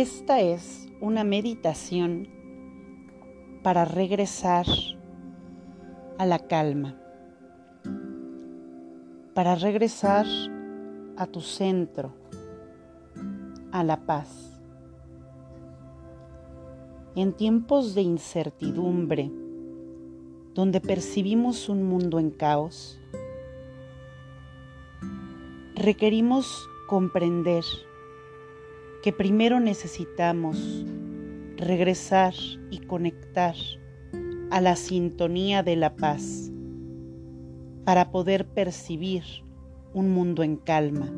Esta es una meditación para regresar a la calma, para regresar a tu centro, a la paz. En tiempos de incertidumbre, donde percibimos un mundo en caos, requerimos comprender que primero necesitamos regresar y conectar a la sintonía de la paz para poder percibir un mundo en calma.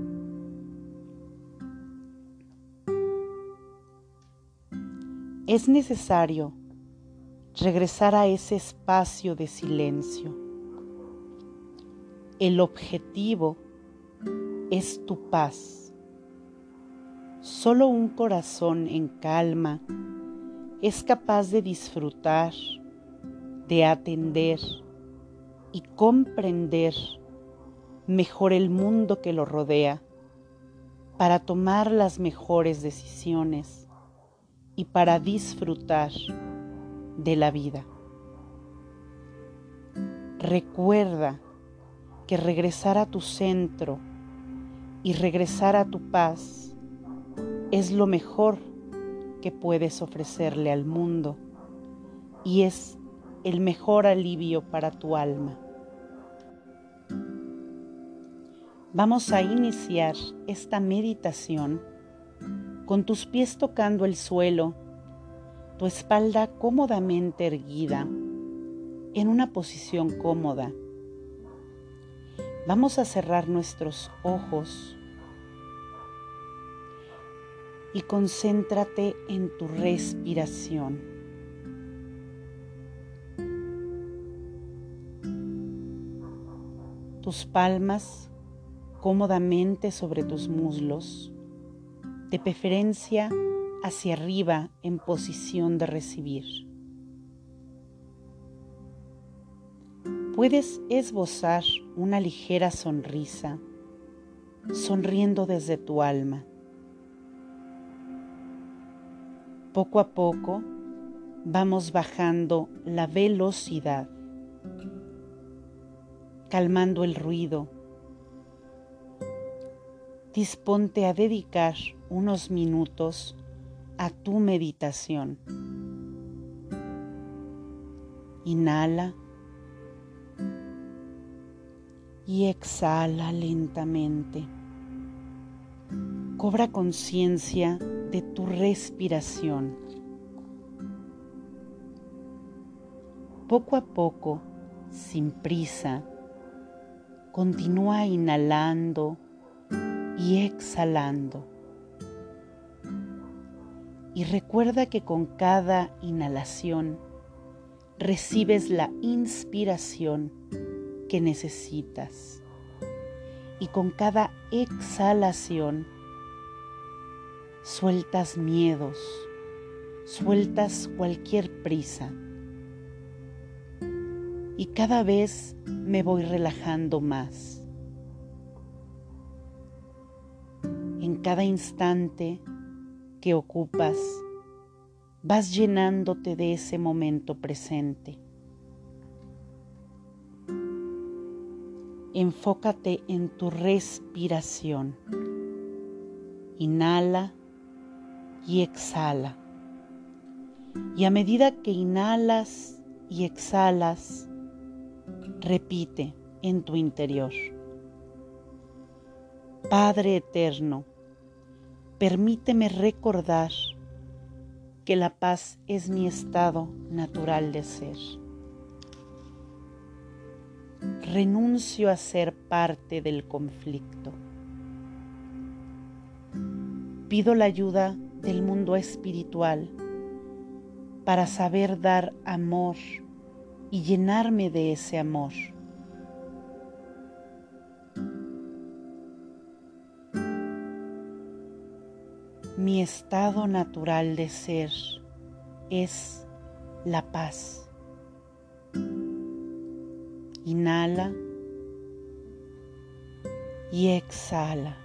Es necesario regresar a ese espacio de silencio. El objetivo es tu paz. Solo un corazón en calma es capaz de disfrutar, de atender y comprender mejor el mundo que lo rodea para tomar las mejores decisiones y para disfrutar de la vida. Recuerda que regresar a tu centro y regresar a tu paz es lo mejor que puedes ofrecerle al mundo y es el mejor alivio para tu alma. Vamos a iniciar esta meditación con tus pies tocando el suelo, tu espalda cómodamente erguida, en una posición cómoda. Vamos a cerrar nuestros ojos y concéntrate en tu respiración. Tus palmas cómodamente sobre tus muslos, de preferencia hacia arriba en posición de recibir. Puedes esbozar una ligera sonrisa, sonriendo desde tu alma. Poco a poco vamos bajando la velocidad, calmando el ruido. Disponte a dedicar unos minutos a tu meditación. Inhala y exhala lentamente. Cobra conciencia de tu respiración. Poco a poco, sin prisa, continúa inhalando y exhalando. Y recuerda que con cada inhalación recibes la inspiración que necesitas. Y con cada exhalación sueltas miedos, sueltas cualquier prisa. Y cada vez me voy relajando más. En cada instante que ocupas, vas llenándote de ese momento presente. Enfócate en tu respiración. Inhala y exhala. Y a medida que inhalas y exhalas, repite en tu interior. Padre eterno, permíteme recordar que la paz es mi estado natural de ser. Renuncio a ser parte del conflicto. Pido la ayuda del mundo espiritual para saber dar amor y llenarme de ese amor. Mi estado natural de ser es la paz. Inhala y exhala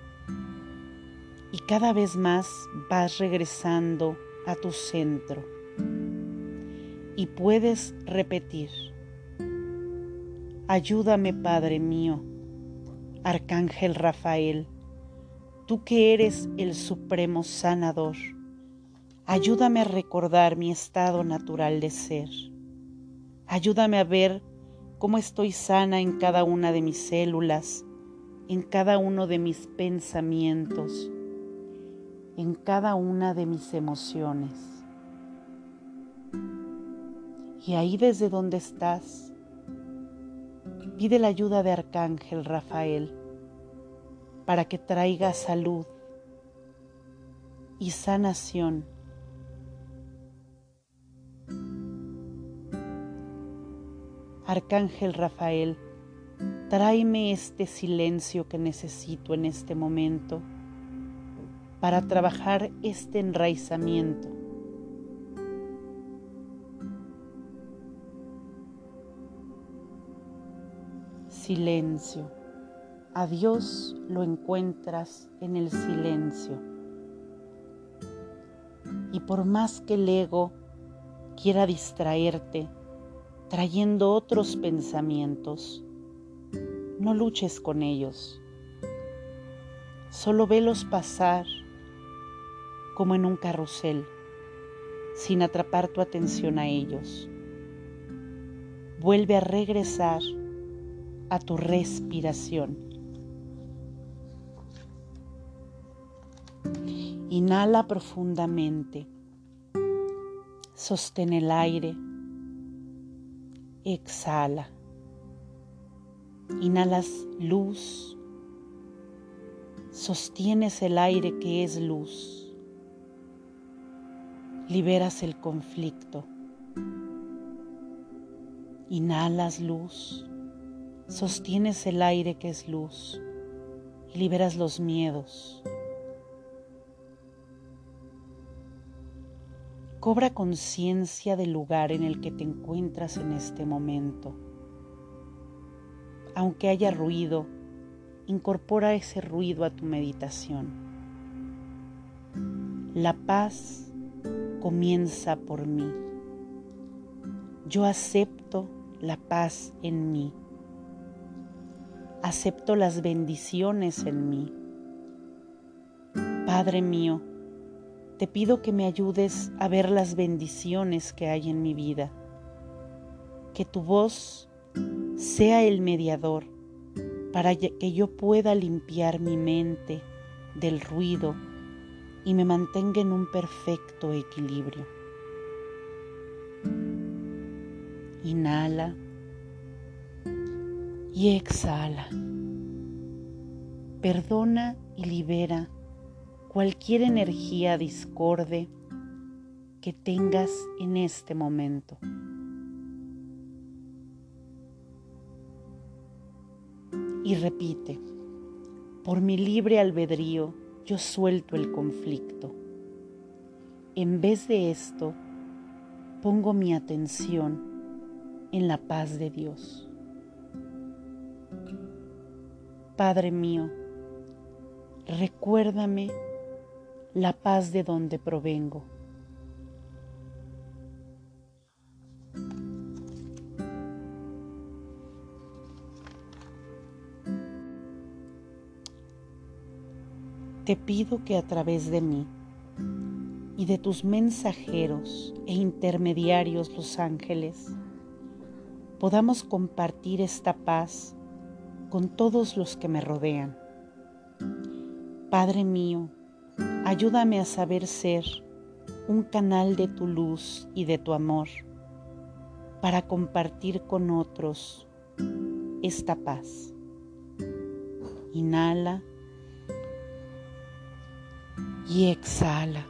y cada vez más vas regresando a tu centro. Y puedes repetir, ayúdame Padre mío, Arcángel Rafael, tú que eres el supremo sanador, ayúdame a recordar mi estado natural de ser. Ayúdame a ver cómo estoy sana en cada una de mis células, en cada uno de mis pensamientos, en cada una de mis emociones. Y ahí desde donde estás, pide la ayuda de Arcángel Rafael para que traiga salud y sanación. Arcángel Rafael, tráeme este silencio que necesito en este momento para trabajar este enraizamiento. Silencio. A Dios lo encuentras en el silencio. Y por más que el ego quiera distraerte, trayendo otros pensamientos, no luches con ellos. Solo velos pasar como en un carrusel, sin atrapar tu atención a ellos. Vuelve a regresar a tu respiración. Inhala profundamente. Sostén el aire. Exhala. Inhalas luz. Sostienes el aire que es luz liberas el conflicto. Inhalas luz, sostienes el aire que es luz y liberas los miedos. Cobra conciencia del lugar en el que te encuentras en este momento. Aunque haya ruido, incorpora ese ruido a tu meditación. La paz comienza por mí. Yo acepto la paz en mí. Acepto las bendiciones en mí. Padre mío, te pido que me ayudes a ver las bendiciones que hay en mi vida. Que tu voz sea el mediador para que yo pueda limpiar mi mente del ruido y me mantenga en un perfecto equilibrio. Inhala y exhala. Perdona y libera cualquier energía discorde que tengas en este momento. Y repite, por mi libre albedrío, yo suelto el conflicto. En vez de esto, pongo mi atención en la paz de Dios. Padre mío, recuérdame la paz de donde provengo. Te pido que a través de mí y de tus mensajeros e intermediarios los ángeles, podamos compartir esta paz con todos los que me rodean. Padre mío, ayúdame a saber ser un canal de tu luz y de tu amor para compartir con otros esta paz. Inhala y exhala.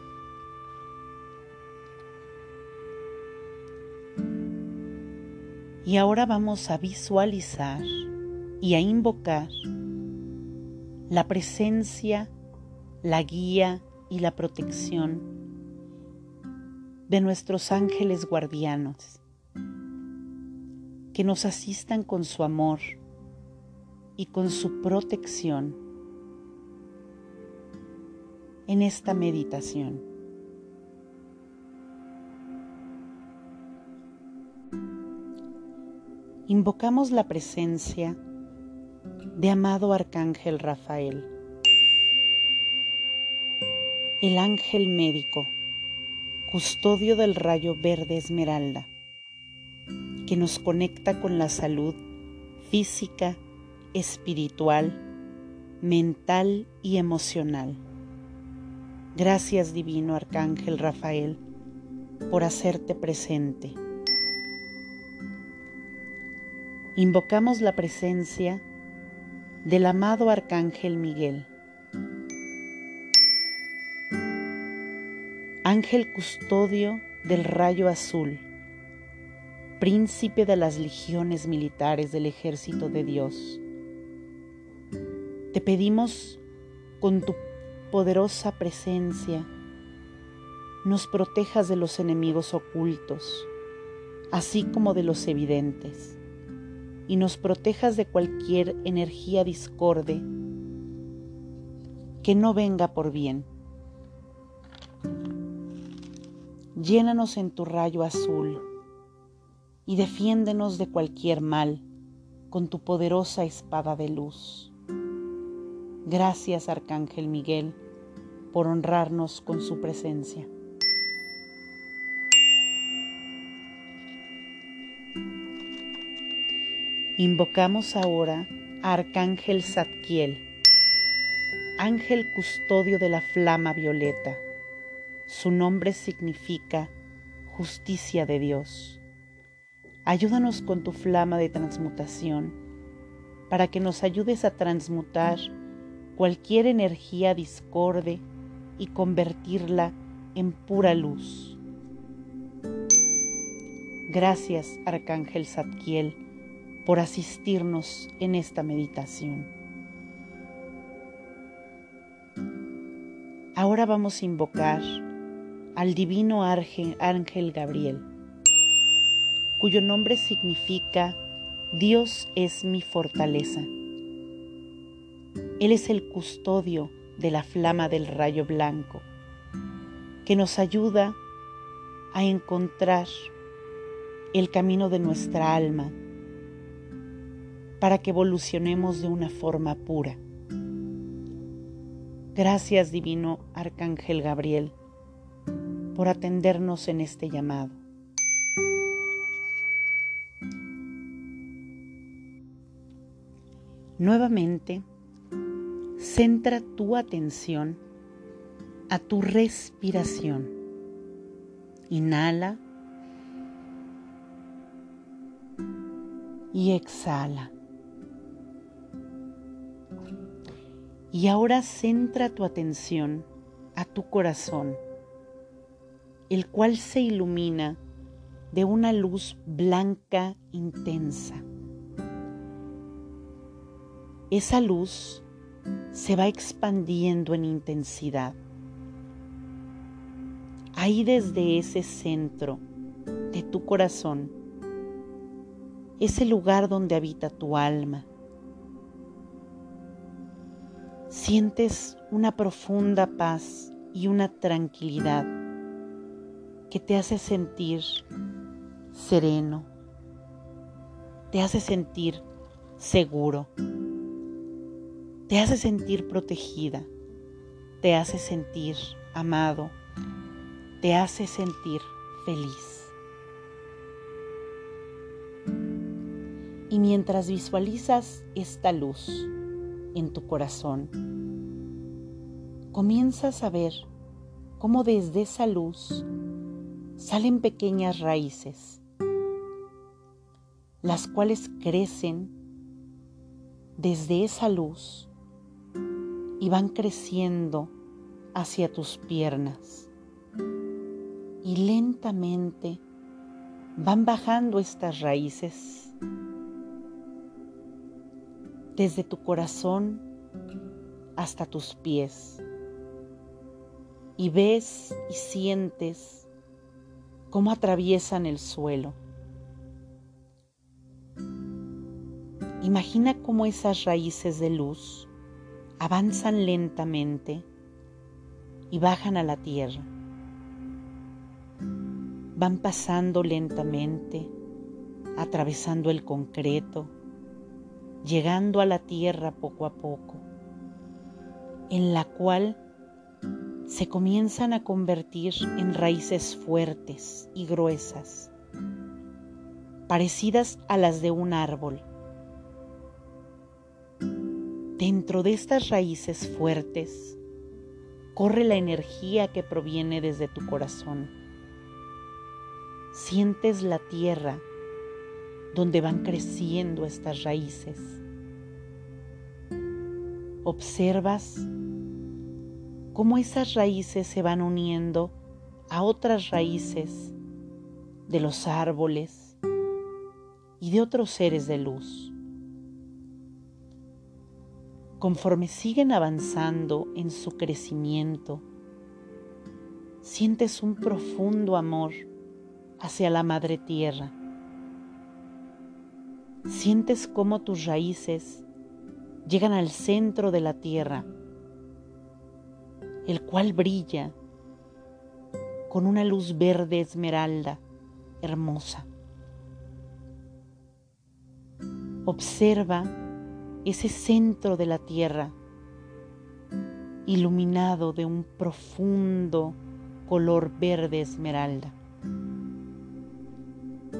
Y ahora vamos a visualizar y a invocar la presencia, la guía y la protección de nuestros ángeles guardianos, que nos asistan con su amor y con su protección en esta meditación. Invocamos la presencia de amado Arcángel Rafael, el ángel médico, custodio del rayo verde esmeralda, que nos conecta con la salud física, espiritual, mental y emocional. Gracias Divino Arcángel Rafael por hacerte presente. Invocamos la presencia del amado Arcángel Miguel. Ángel custodio del rayo azul, príncipe de las legiones militares del ejército de Dios. Te pedimos con tu poderosa presencia nos protejas de los enemigos ocultos, así como de los evidentes, y nos protejas de cualquier energía discorde que no venga por bien. Llénanos en tu rayo azul y defiéndenos de cualquier mal con tu poderosa espada de luz. Gracias, Arcángel Miguel, por honrarnos con su presencia. Invocamos ahora a Arcángel Zadkiel, ángel custodio de la flama violeta. Su nombre significa justicia de Dios. Ayúdanos con tu flama de transmutación para que nos ayudes a transmutar cualquier energía discorde y convertirla en pura luz. Gracias, Arcángel Zadkiel, por asistirnos en esta meditación. Ahora vamos a invocar al divino ángel Gabriel, cuyo nombre significa Dios es mi fortaleza. Él es el custodio de la flama del rayo blanco, que nos ayuda a encontrar el camino de nuestra alma para que evolucionemos de una forma pura. Gracias Divino Arcángel Gabriel por atendernos en este llamado. Nuevamente, centra tu atención a tu respiración. Inhala y exhala. Y ahora centra tu atención a tu corazón el cual se ilumina de una luz blanca intensa. Esa luz se va expandiendo en intensidad. Ahí desde ese centro de tu corazón, ese lugar donde habita tu alma, sientes una profunda paz y una tranquilidad que te hace sentir sereno, te hace sentir seguro, te hace sentir protegida, te hace sentir amado, te hace sentir feliz. Y mientras visualizas esta luz en tu corazón, comienzas a ver cómo desde esa luz salen pequeñas raíces, las cuales crecen desde esa luz y van creciendo hacia tus piernas. Y lentamente van bajando estas raíces desde tu corazón hasta tus pies. Y ves y sientes cómo atraviesan el suelo. Imagina cómo esas raíces de luz avanzan lentamente y bajan a la tierra. Van pasando lentamente, atravesando el concreto, llegando a la tierra poco a poco, en la cual se comienzan a convertir en raíces fuertes y gruesas, parecidas a las de un árbol. Dentro de estas raíces fuertes corre la energía que proviene desde tu corazón. Sientes la tierra donde van creciendo estas raíces. Observas cómo esas raíces se van uniendo a otras raíces de los árboles y de otros seres de luz. Conforme siguen avanzando en su crecimiento, sientes un profundo amor hacia la Madre Tierra. Sientes cómo tus raíces llegan al centro de la Tierra el cual brilla con una luz verde esmeralda hermosa. Observa ese centro de la tierra iluminado de un profundo color verde esmeralda.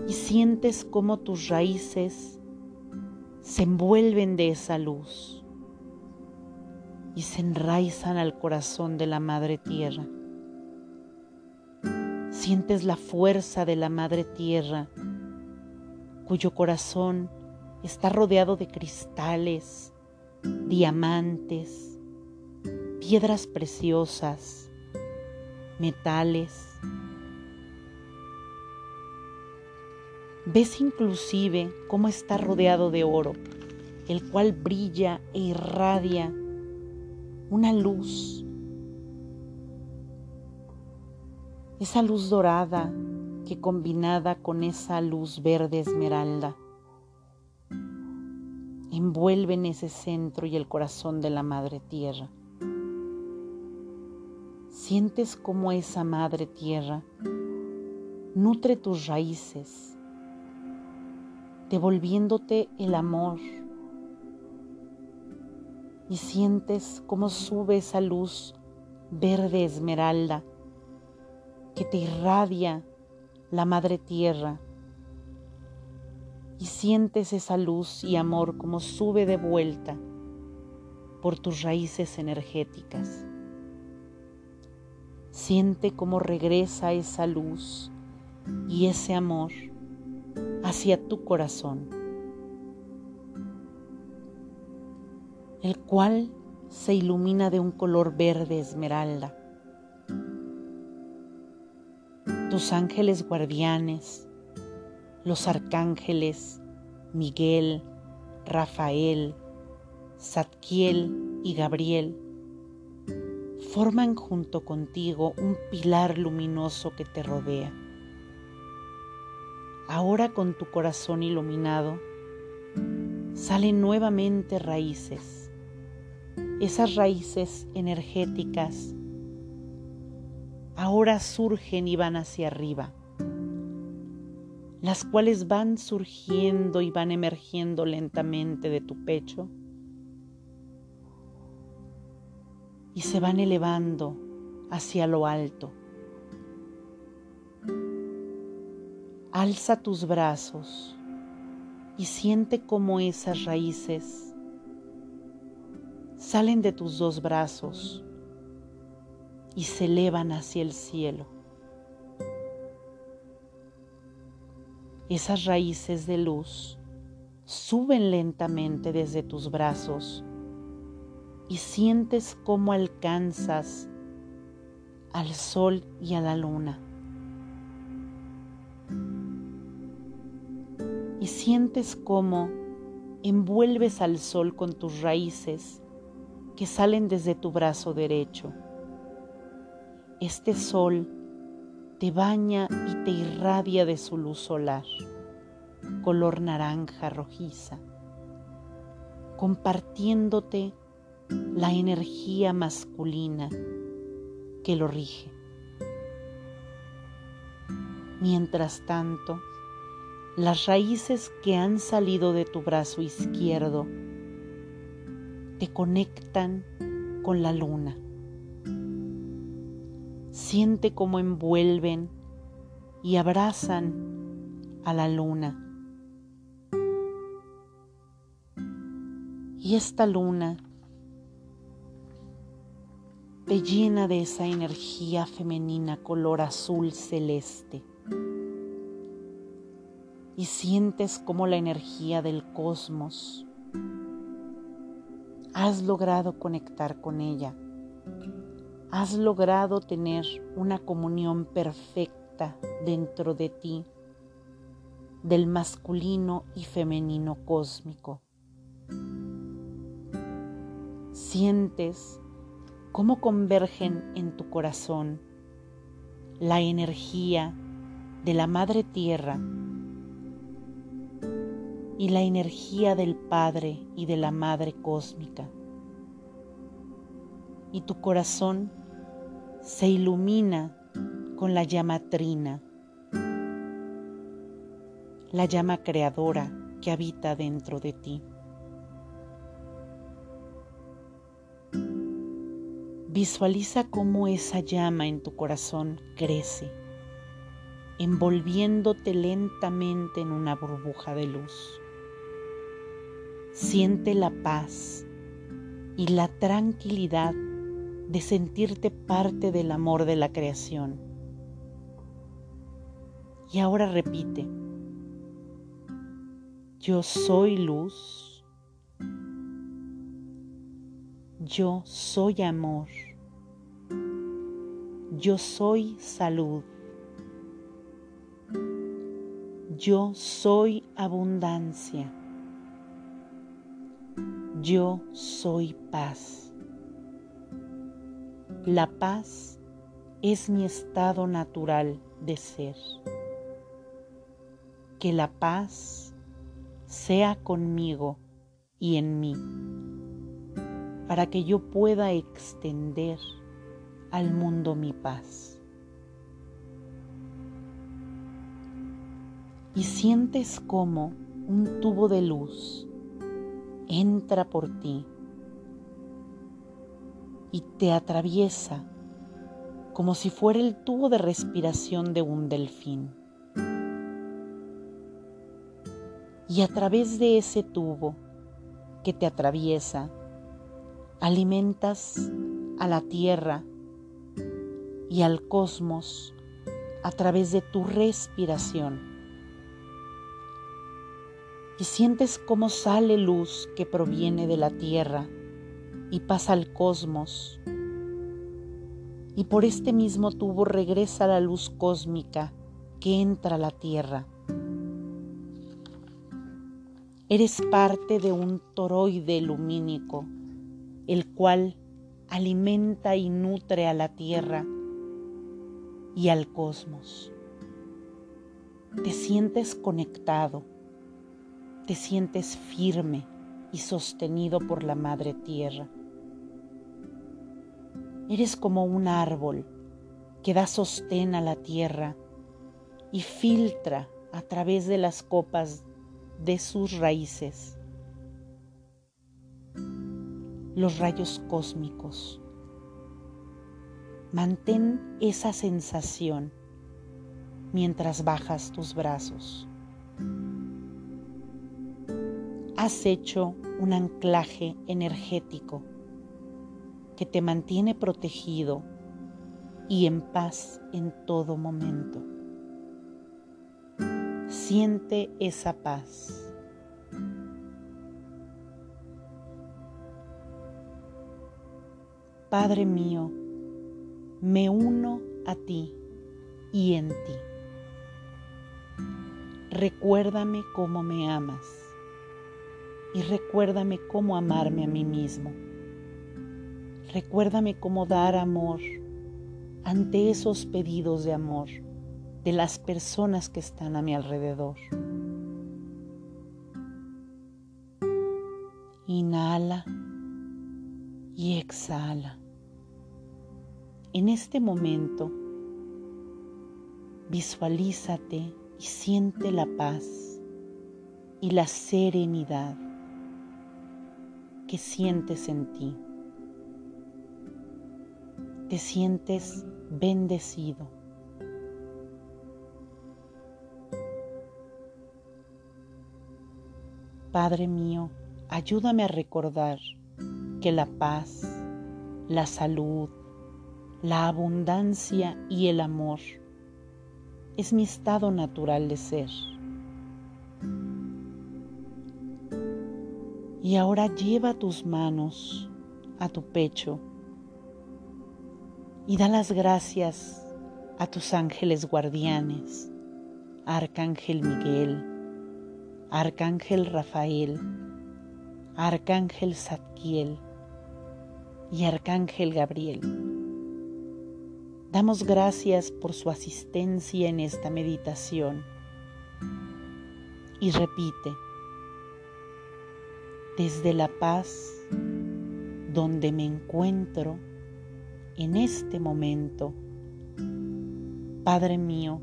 Y sientes cómo tus raíces se envuelven de esa luz y se enraizan al corazón de la Madre Tierra. Sientes la fuerza de la Madre Tierra, cuyo corazón está rodeado de cristales, diamantes, piedras preciosas, metales. Ves inclusive cómo está rodeado de oro, el cual brilla e irradia una luz, esa luz dorada que combinada con esa luz verde esmeralda envuelven ese centro y el corazón de la Madre Tierra. Sientes como esa Madre Tierra nutre tus raíces, devolviéndote el amor, y sientes cómo sube esa luz verde esmeralda que te irradia la madre tierra y sientes esa luz y amor como sube de vuelta por tus raíces energéticas. Siente cómo regresa esa luz y ese amor hacia tu corazón. el cual se ilumina de un color verde esmeralda. Tus ángeles guardianes, los arcángeles Miguel, Rafael, Zadkiel y Gabriel forman junto contigo un pilar luminoso que te rodea. Ahora con tu corazón iluminado, salen nuevamente raíces esas raíces energéticas ahora surgen y van hacia arriba, las cuales van surgiendo y van emergiendo lentamente de tu pecho y se van elevando hacia lo alto. Alza tus brazos y siente cómo esas raíces salen de tus dos brazos y se elevan hacia el cielo. Esas raíces de luz suben lentamente desde tus brazos y sientes cómo alcanzas al sol y a la luna. Y sientes cómo envuelves al sol con tus raíces que salen desde tu brazo derecho. Este sol te baña y te irradia de su luz solar, color naranja rojiza, compartiéndote la energía masculina que lo rige. Mientras tanto, las raíces que han salido de tu brazo izquierdo te conectan con la luna. Siente cómo envuelven y abrazan a la luna. Y esta luna te llena de esa energía femenina color azul celeste. Y sientes como la energía del cosmos. Has logrado conectar con ella. Has logrado tener una comunión perfecta dentro de ti del masculino y femenino cósmico sientes cómo convergen en tu corazón la energía de la Madre Tierra y la energía del Padre y de la Madre Cósmica. Y tu corazón se ilumina con la llama trina, la llama creadora que habita dentro de ti. Visualiza cómo esa llama en tu corazón crece, envolviéndote lentamente en una burbuja de luz. Siente la paz y la tranquilidad de sentirte parte del amor de la creación. Y ahora repite, yo soy luz Yo soy amor. Yo soy salud. Yo soy abundancia. Yo soy paz. La paz es mi estado natural de ser. Que la paz sea conmigo y en mí para que yo pueda extender al mundo mi paz. Y sientes como un tubo de luz entra por ti y te atraviesa como si fuera el tubo de respiración de un delfín. Y a través de ese tubo que te atraviesa, alimentas a la tierra y al cosmos a través de tu respiración. Y sientes cómo sale luz que proviene de la tierra y pasa al cosmos. Y por este mismo tubo regresa la luz cósmica que entra a la tierra. Eres parte de un toroide lumínico el cual alimenta y nutre a la tierra y al cosmos. Te sientes conectado, te sientes firme y sostenido por la Madre Tierra. Eres como un árbol que da sostén a la tierra y filtra a través de las copas de sus raíces los rayos cósmicos. Mantén esa sensación mientras bajas tus brazos. Has hecho un anclaje energético que te mantiene protegido y en paz en todo momento. Siente esa paz. Padre mío, me uno a ti y en ti. Recuérdame cómo me amas y recuérdame cómo amarme a mí mismo. Recuérdame cómo dar amor ante esos pedidos de amor de las personas que están a mi alrededor. Inhala y exhala En este momento, visualízate y siente la paz y la serenidad que sientes en ti. Te sientes bendecido. Padre mío, ayúdame a recordar que la paz, la salud, la abundancia y el amor es mi estado natural de ser. Y ahora lleva tus manos a tu pecho y da las gracias a tus ángeles guardianes, Arcángel Miguel, Arcángel Rafael, Arcángel Zadkiel y Arcángel Gabriel. Damos gracias por su asistencia en esta meditación y repite, desde la paz donde me encuentro en este momento. Padre mío,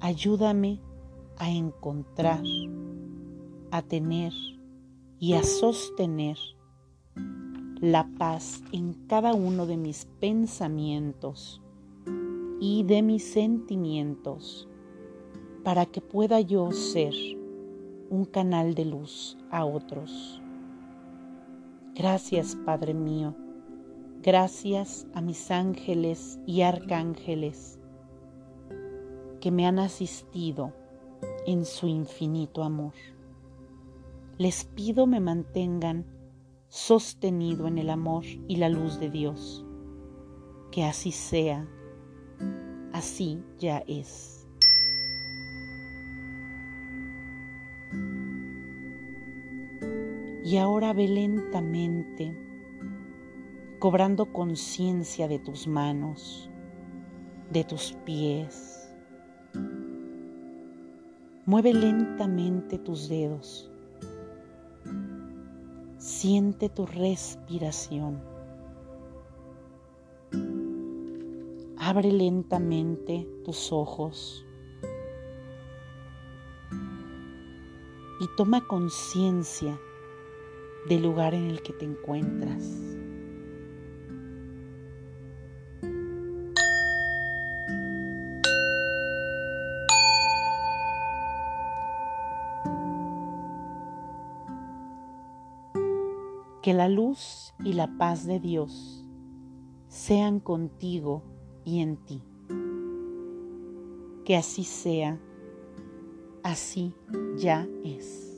ayúdame a encontrar, a tener y a sostener la paz en cada uno de mis pensamientos y de mis sentimientos para que pueda yo ser un canal de luz a otros. Gracias, Padre mío. Gracias a mis ángeles y arcángeles que me han asistido en su infinito amor. Les pido me mantengan sostenido en el amor y la luz de Dios. Que así sea, así ya es. Y ahora ve lentamente, cobrando conciencia de tus manos, de tus pies. Mueve lentamente tus dedos. Siente tu respiración. Abre lentamente tus ojos y toma conciencia del lugar en el que te encuentras. Que la luz y la paz de Dios sean contigo y en ti. Que así sea, así ya es.